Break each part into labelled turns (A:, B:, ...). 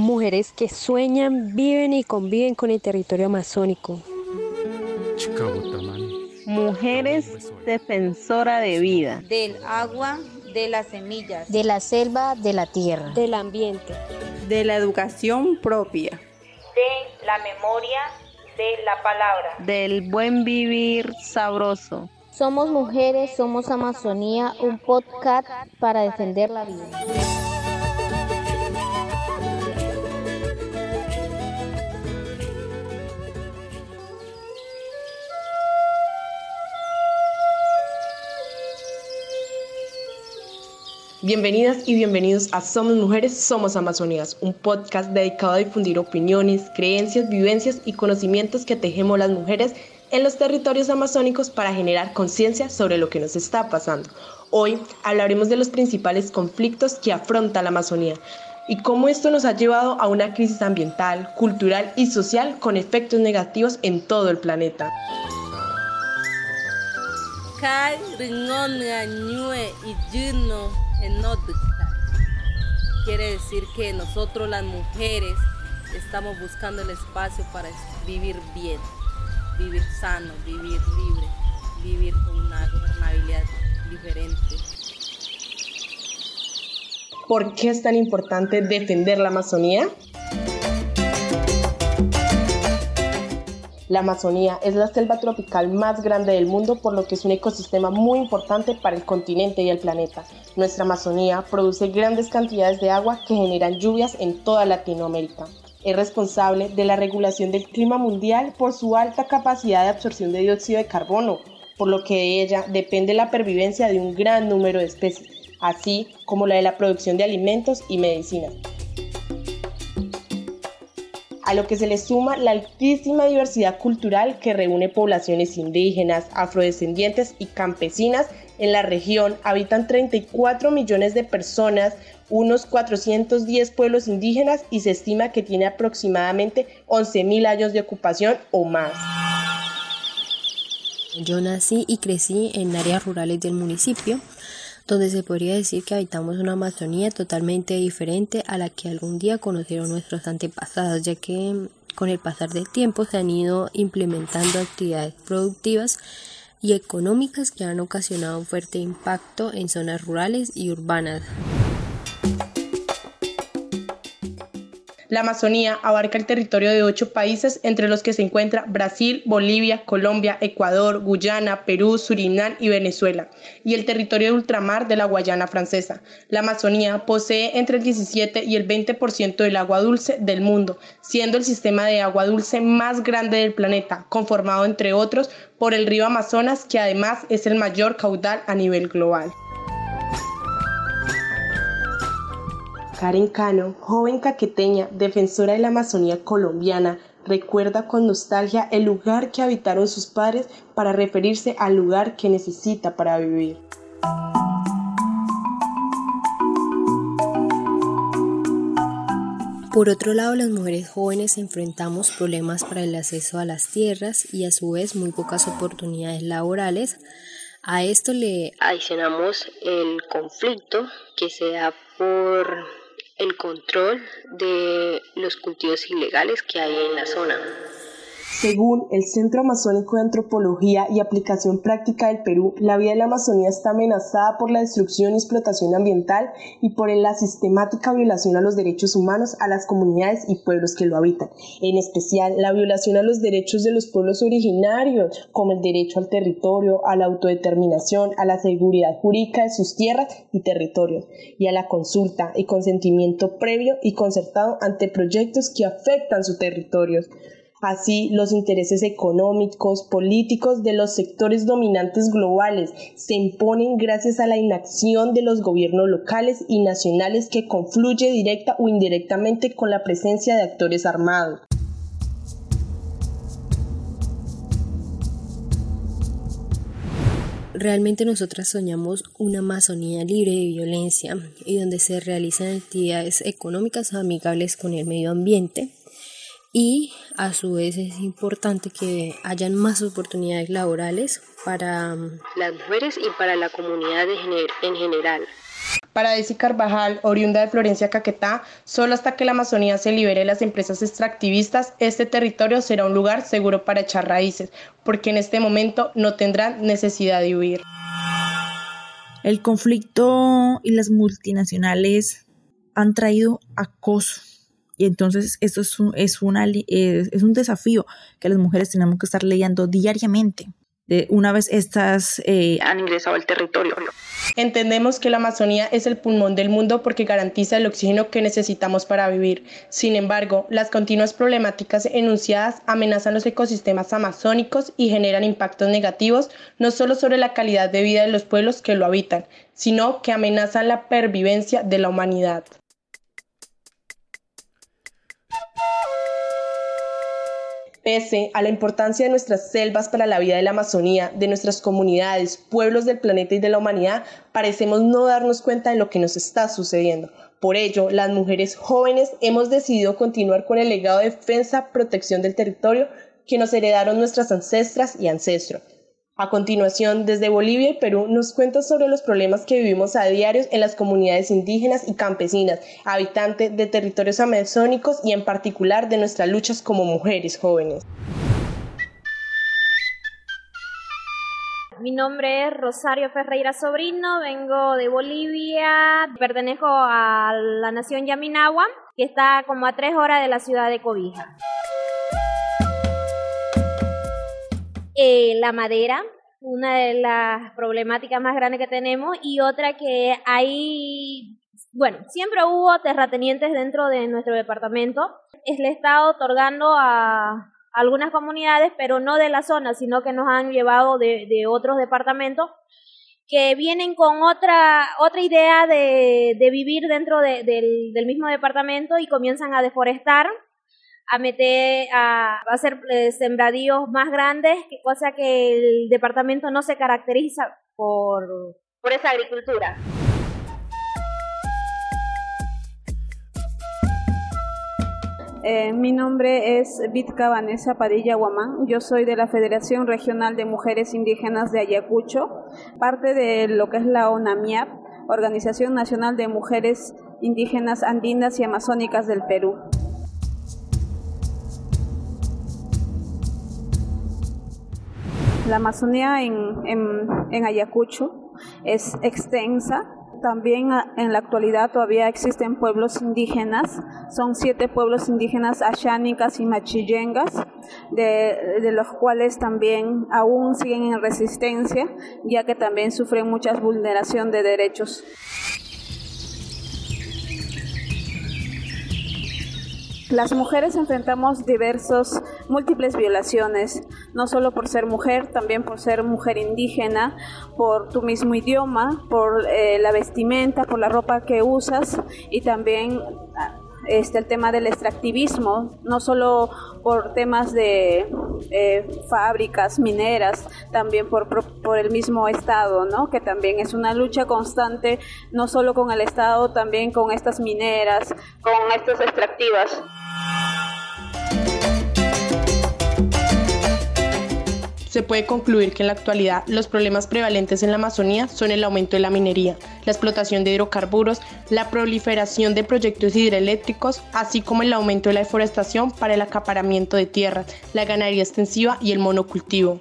A: mujeres que sueñan, viven y conviven con el territorio amazónico.
B: Mujeres defensora de vida.
C: Del agua, de las semillas.
D: De la selva, de la tierra.
A: Del ambiente.
B: De la educación propia.
C: De la memoria, de la palabra.
B: Del buen vivir sabroso.
D: Somos mujeres, somos Amazonía, un podcast para defender la vida.
E: Bienvenidas y bienvenidos a Somos Mujeres, Somos Amazonías, un podcast dedicado a difundir opiniones, creencias, vivencias y conocimientos que tejemos las mujeres en los territorios amazónicos para generar conciencia sobre lo que nos está pasando. Hoy hablaremos de los principales conflictos que afronta la Amazonía y cómo esto nos ha llevado a una crisis ambiental, cultural y social con efectos negativos en todo el planeta.
C: Quiere decir que nosotros las mujeres estamos buscando el espacio para vivir bien, vivir sano, vivir libre, vivir con una gobernabilidad diferente.
E: ¿Por qué es tan importante defender la Amazonía? La Amazonía es la selva tropical más grande del mundo, por lo que es un ecosistema muy importante para el continente y el planeta. Nuestra Amazonía produce grandes cantidades de agua que generan lluvias en toda Latinoamérica. Es responsable de la regulación del clima mundial por su alta capacidad de absorción de dióxido de carbono, por lo que de ella depende la pervivencia de un gran número de especies, así como la de la producción de alimentos y medicinas a lo que se le suma la altísima diversidad cultural que reúne poblaciones indígenas, afrodescendientes y campesinas. En la región habitan 34 millones de personas, unos 410 pueblos indígenas y se estima que tiene aproximadamente 11.000 años de ocupación o más.
A: Yo nací y crecí en áreas rurales del municipio donde se podría decir que habitamos una Amazonía totalmente diferente a la que algún día conocieron nuestros antepasados, ya que con el pasar del tiempo se han ido implementando actividades productivas y económicas que han ocasionado un fuerte impacto en zonas rurales y urbanas.
E: La Amazonía abarca el territorio de ocho países, entre los que se encuentra Brasil, Bolivia, Colombia, Ecuador, Guyana, Perú, Surinam y Venezuela, y el territorio de ultramar de la Guayana francesa. La Amazonía posee entre el 17 y el 20% del agua dulce del mundo, siendo el sistema de agua dulce más grande del planeta, conformado entre otros por el río Amazonas, que además es el mayor caudal a nivel global. Karen Cano, joven caqueteña, defensora de la Amazonía colombiana, recuerda con nostalgia el lugar que habitaron sus padres para referirse al lugar que necesita para vivir.
A: Por otro lado, las mujeres jóvenes enfrentamos problemas para el acceso a las tierras y a su vez muy pocas oportunidades laborales. A esto le adicionamos el conflicto que se da por el control de los cultivos ilegales que hay en la zona.
E: Según el Centro Amazónico de Antropología y Aplicación Práctica del Perú, la vida de la Amazonía está amenazada por la destrucción y explotación ambiental y por la sistemática violación a los derechos humanos a las comunidades y pueblos que lo habitan, en especial la violación a los derechos de los pueblos originarios, como el derecho al territorio, a la autodeterminación, a la seguridad jurídica de sus tierras y territorios, y a la consulta y consentimiento previo y concertado ante proyectos que afectan sus territorios. Así, los intereses económicos, políticos de los sectores dominantes globales se imponen gracias a la inacción de los gobiernos locales y nacionales que confluye directa o indirectamente con la presencia de actores armados.
A: Realmente nosotras soñamos una Amazonía libre de violencia y donde se realizan actividades económicas amigables con el medio ambiente y a su vez es importante que hayan más oportunidades laborales para mm, las mujeres y para la comunidad en general.
E: Para Desi Carvajal, oriunda de Florencia Caquetá, solo hasta que la Amazonía se libere de las empresas extractivistas, este territorio será un lugar seguro para echar raíces, porque en este momento no tendrán necesidad de huir.
F: El conflicto y las multinacionales han traído acoso. Y entonces esto es un, es, una, es un desafío que las mujeres tenemos que estar leyendo diariamente una vez estas eh, han ingresado al territorio.
E: Entendemos que la Amazonía es el pulmón del mundo porque garantiza el oxígeno que necesitamos para vivir. Sin embargo, las continuas problemáticas enunciadas amenazan los ecosistemas amazónicos y generan impactos negativos no solo sobre la calidad de vida de los pueblos que lo habitan, sino que amenazan la pervivencia de la humanidad. Pese a la importancia de nuestras selvas para la vida de la Amazonía, de nuestras comunidades, pueblos del planeta y de la humanidad, parecemos no darnos cuenta de lo que nos está sucediendo. Por ello, las mujeres jóvenes hemos decidido continuar con el legado de defensa, protección del territorio que nos heredaron nuestras ancestras y ancestros. A continuación, desde Bolivia y Perú nos cuenta sobre los problemas que vivimos a diario en las comunidades indígenas y campesinas, habitantes de territorios amazónicos y en particular de nuestras luchas como mujeres jóvenes.
G: Mi nombre es Rosario Ferreira Sobrino, vengo de Bolivia, pertenezco a la nación Yaminagua, que está como a tres horas de la ciudad de Cobija. Eh, la madera, una de las problemáticas más grandes que tenemos, y otra que hay, bueno, siempre hubo terratenientes dentro de nuestro departamento. Es el Estado otorgando a algunas comunidades, pero no de la zona, sino que nos han llevado de, otros departamentos que vienen con otra, otra idea de, vivir dentro del mismo departamento y comienzan a deforestar a meter, a, hacer eh, sembradíos más grandes, cosa que el departamento no se caracteriza por, por esa agricultura.
H: Eh, mi nombre es Vitka Vanessa Padilla Guamán. Yo soy de la Federación Regional de Mujeres Indígenas de Ayacucho, parte de lo que es la ONAMIAP, Organización Nacional de Mujeres Indígenas Andinas y Amazónicas del Perú. La Amazonía en, Ayacucho es extensa, también en la actualidad todavía existen pueblos indígenas, son siete pueblos indígenas ashánicas y machillengas, de, de, los cuales también aún siguen en resistencia, ya que también sufren mucha vulneración de derechos. Las mujeres enfrentamos diversos, múltiples violaciones, no solo por ser mujer, también por ser mujer indígena, por tu mismo idioma, por eh, la vestimenta, por la ropa que usas y también este, el tema del extractivismo, no solo por temas de eh, fábricas mineras, también por, por, el mismo Estado, ¿no? que también es una lucha constante, no solo con el Estado, también con estas mineras, con estas extractivas.
E: Se puede concluir que en la actualidad los problemas prevalentes en la Amazonía son el aumento de la minería, la explotación de hidrocarburos, la proliferación de proyectos hidroeléctricos, así como el aumento de la deforestación para el acaparamiento de tierras, la ganadería extensiva y el monocultivo.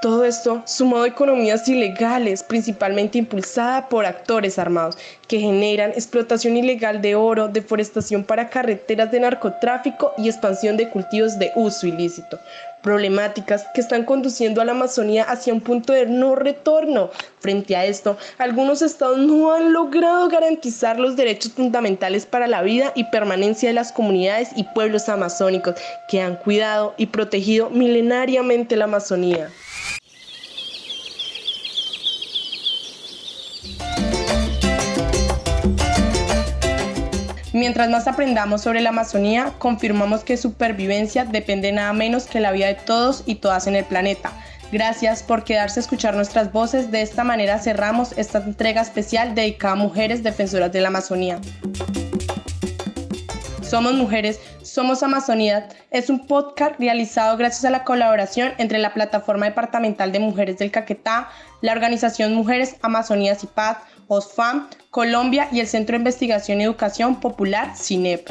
E: Todo esto sumado a economías ilegales, principalmente impulsada por actores armados, que generan explotación ilegal de oro, deforestación para carreteras de narcotráfico y expansión de cultivos de uso ilícito. Problemáticas que están conduciendo a la Amazonía hacia un punto de no retorno. Frente a esto, algunos estados no han logrado garantizar los derechos fundamentales para la vida y permanencia de las comunidades y pueblos amazónicos que han cuidado y protegido milenariamente la Amazonía. Mientras más aprendamos sobre la Amazonía, confirmamos que su supervivencia depende nada menos que la vida de todos y todas en el planeta. Gracias por quedarse a escuchar nuestras voces. De esta manera cerramos esta entrega especial dedicada a mujeres defensoras de la Amazonía. Somos mujeres Somos Amazonía es un podcast realizado gracias a la colaboración entre la Plataforma Departamental de Mujeres del Caquetá, la Organización Mujeres Amazonías y Paz, OSFAM, Colombia y el Centro de Investigación y Educación Popular, CINEP.